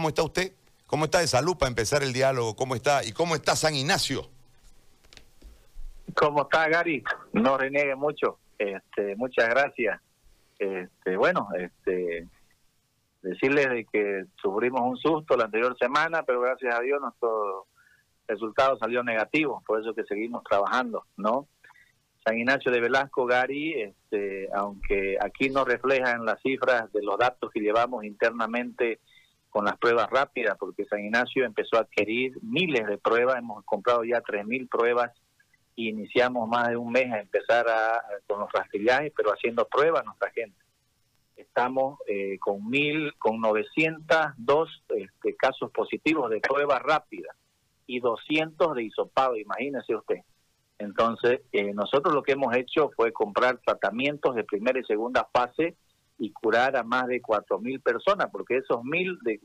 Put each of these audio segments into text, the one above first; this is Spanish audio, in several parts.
¿Cómo está usted? ¿Cómo está de salud para empezar el diálogo? ¿Cómo está? ¿Y cómo está San Ignacio? ¿Cómo está Gary? No reniegue mucho. Este, muchas gracias. Este, bueno, este, decirles de que sufrimos un susto la anterior semana, pero gracias a Dios nuestro resultado salió negativo, por eso que seguimos trabajando, ¿no? San Ignacio de Velasco, Gary, este, aunque aquí no reflejan las cifras de los datos que llevamos internamente con las pruebas rápidas, porque San Ignacio empezó a adquirir miles de pruebas, hemos comprado ya 3.000 pruebas y iniciamos más de un mes a empezar a, con los rastrillajes, pero haciendo pruebas nuestra gente. Estamos eh, con mil, con 902 este, casos positivos de pruebas rápidas y 200 de hisopado, imagínese usted. Entonces, eh, nosotros lo que hemos hecho fue comprar tratamientos de primera y segunda fase y curar a más de 4.000 personas, porque esos mil, de,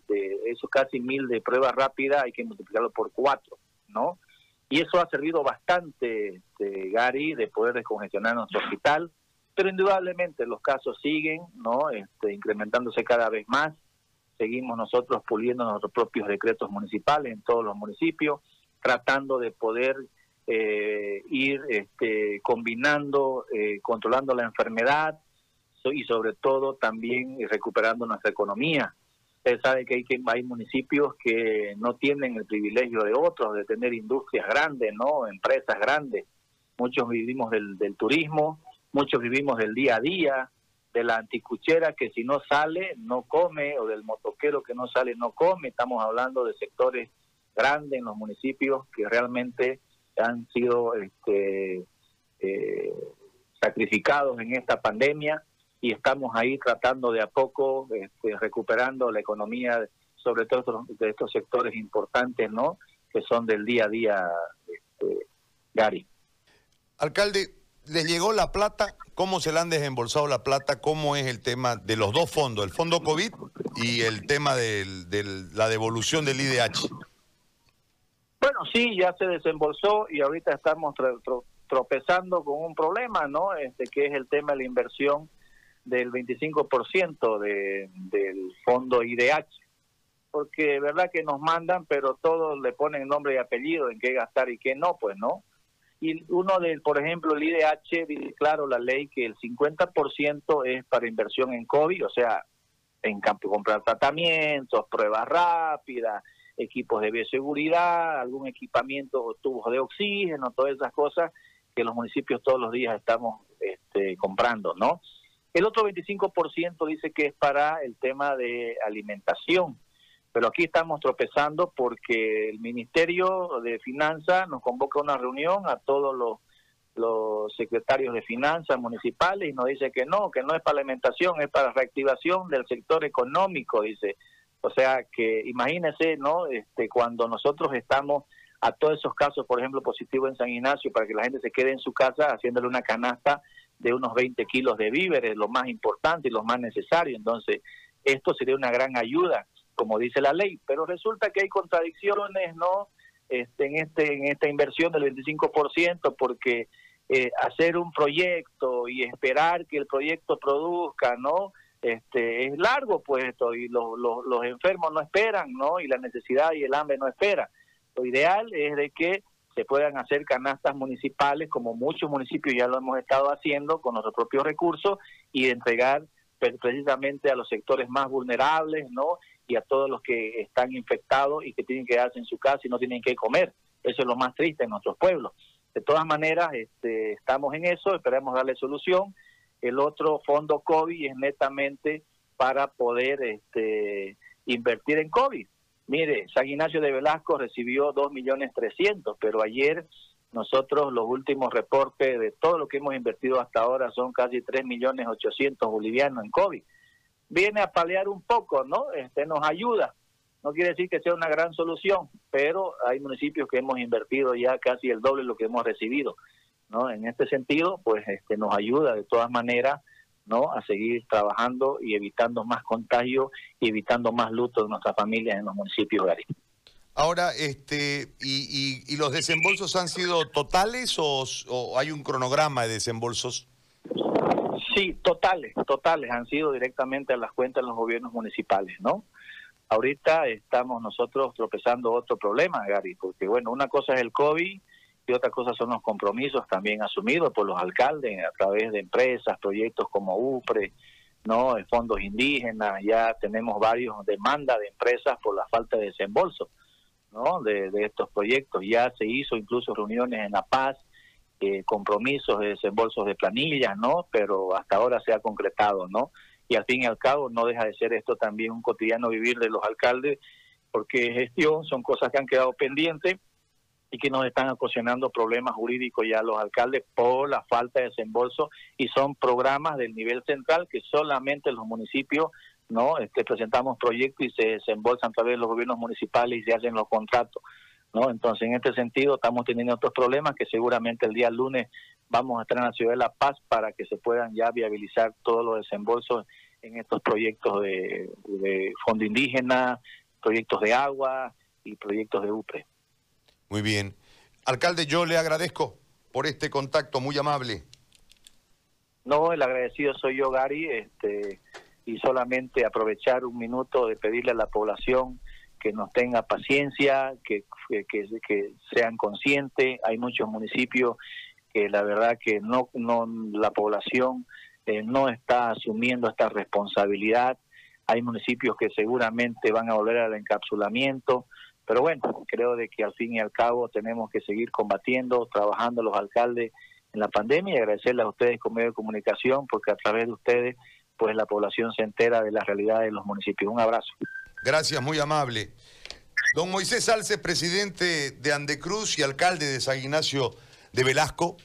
esos casi mil de pruebas rápidas hay que multiplicarlo por cuatro, ¿no? Y eso ha servido bastante, este, Gary, de poder descongestionar nuestro hospital, pero indudablemente los casos siguen, ¿no? Este, incrementándose cada vez más seguimos nosotros puliendo nuestros propios decretos municipales en todos los municipios, tratando de poder eh, ir este, combinando, eh, controlando la enfermedad y sobre todo también recuperando nuestra economía. Usted sabe que hay, que hay municipios que no tienen el privilegio de otros de tener industrias grandes, no empresas grandes. Muchos vivimos del, del turismo, muchos vivimos del día a día, de la anticuchera que si no sale no come o del motoquero que no sale no come. Estamos hablando de sectores grandes en los municipios que realmente han sido este, eh, sacrificados en esta pandemia y estamos ahí tratando de a poco este, recuperando la economía, sobre todo de estos sectores importantes, ¿no? Que son del día a día, este, Gary. Alcalde, ¿les llegó la plata cómo se le han desembolsado la plata, cómo es el tema de los dos fondos, el fondo COVID y el tema de la devolución del IDH. Bueno, sí, ya se desembolsó y ahorita estamos tropezando con un problema, ¿no? Este que es el tema de la inversión del 25% de, del fondo IDH. Porque verdad que nos mandan, pero todos le ponen nombre y apellido en qué gastar y qué no, pues no. Y uno del, por ejemplo, el IDH dice claro la ley que el 50% es para inversión en COVID, o sea, en campo comprar tratamientos, pruebas rápidas, equipos de bioseguridad, algún equipamiento o tubos de oxígeno, todas esas cosas que los municipios todos los días estamos este, comprando, ¿no? El otro 25% dice que es para el tema de alimentación, pero aquí estamos tropezando porque el Ministerio de Finanzas nos convoca a una reunión a todos los, secretarios de finanzas municipales y nos dice que no, que no es para alimentación, es para reactivación del sector económico, dice. O sea que imagínese, ¿no? Este, cuando nosotros estamos a todos esos casos, por ejemplo, positivos en San Ignacio, para que la gente se quede en su casa haciéndole una canasta de unos 20 kilos de víveres, lo más importante y lo más necesario. Entonces, esto sería una gran ayuda como dice la ley, pero resulta que hay contradicciones, ¿no? Este, en este en esta inversión del 25% porque eh, hacer un proyecto y esperar que el proyecto produzca, ¿no? Este es largo pues esto y los, los enfermos no esperan, ¿no? Y la necesidad y el hambre no espera. Lo ideal es de que se puedan hacer canastas municipales, como muchos municipios ya lo hemos estado haciendo con nuestros propios recursos, y entregar precisamente a los sectores más vulnerables, ¿no? y a todos los que están infectados y que tienen que quedarse en su casa y no tienen que comer. Eso es lo más triste en nuestros pueblos. De todas maneras, este, estamos en eso, esperamos darle solución. El otro fondo COVID es netamente para poder este, invertir en COVID. Mire, San Ignacio de Velasco recibió dos millones trescientos, pero ayer nosotros los últimos reportes de todo lo que hemos invertido hasta ahora son casi tres millones ochocientos bolivianos en COVID viene a paliar un poco, ¿no? Este nos ayuda. No quiere decir que sea una gran solución, pero hay municipios que hemos invertido ya casi el doble de lo que hemos recibido, ¿no? En este sentido, pues este nos ayuda de todas maneras, ¿no? A seguir trabajando y evitando más contagios y evitando más luto de nuestras familias en los municipios de Ahora, este, y, y, los desembolsos han sido totales o hay un cronograma de desembolsos? Sí, totales, totales han sido directamente a las cuentas de los gobiernos municipales, ¿no? ahorita estamos nosotros tropezando otro problema, Gary, porque bueno, una cosa es el COVID y otra cosa son los compromisos también asumidos por los alcaldes a través de empresas, proyectos como UPRE, no, fondos indígenas, ya tenemos varios demandas de empresas por la falta de desembolso, ¿no? De, estos proyectos. Ya se hizo incluso reuniones en La Paz, eh, compromisos de desembolsos de planillas, ¿no? Pero hasta ahora se ha concretado, ¿no? Y al fin y al cabo no deja de ser esto también un cotidiano vivir de los alcaldes, porque gestión son cosas que han quedado pendientes y que nos están ocasionando problemas jurídicos ya los alcaldes por la falta de desembolso y son programas del nivel central que solamente los municipios no este, presentamos proyectos y se desembolsan a través de los gobiernos municipales y se hacen los contratos no entonces en este sentido estamos teniendo otros problemas que seguramente el día lunes vamos a estar en la ciudad de La Paz para que se puedan ya viabilizar todos los desembolsos en estos proyectos de, de fondo indígena proyectos de agua y proyectos de UPRE. Muy bien. Alcalde, yo le agradezco por este contacto muy amable. No, el agradecido soy yo, Gary, este, y solamente aprovechar un minuto de pedirle a la población que nos tenga paciencia, que, que, sean conscientes. Hay muchos municipios que la verdad que no, no la población eh, no está asumiendo esta responsabilidad. Hay municipios que seguramente van a volver al encapsulamiento. Pero bueno, creo de que al fin y al cabo tenemos que seguir combatiendo, trabajando los alcaldes en la pandemia y agradecerles a ustedes como medio de comunicación porque a través de ustedes pues la población se entera de la realidad de los municipios. Un abrazo. Gracias, muy amable. Don Moisés Salce, presidente de Andecruz y alcalde de San Ignacio de Velasco.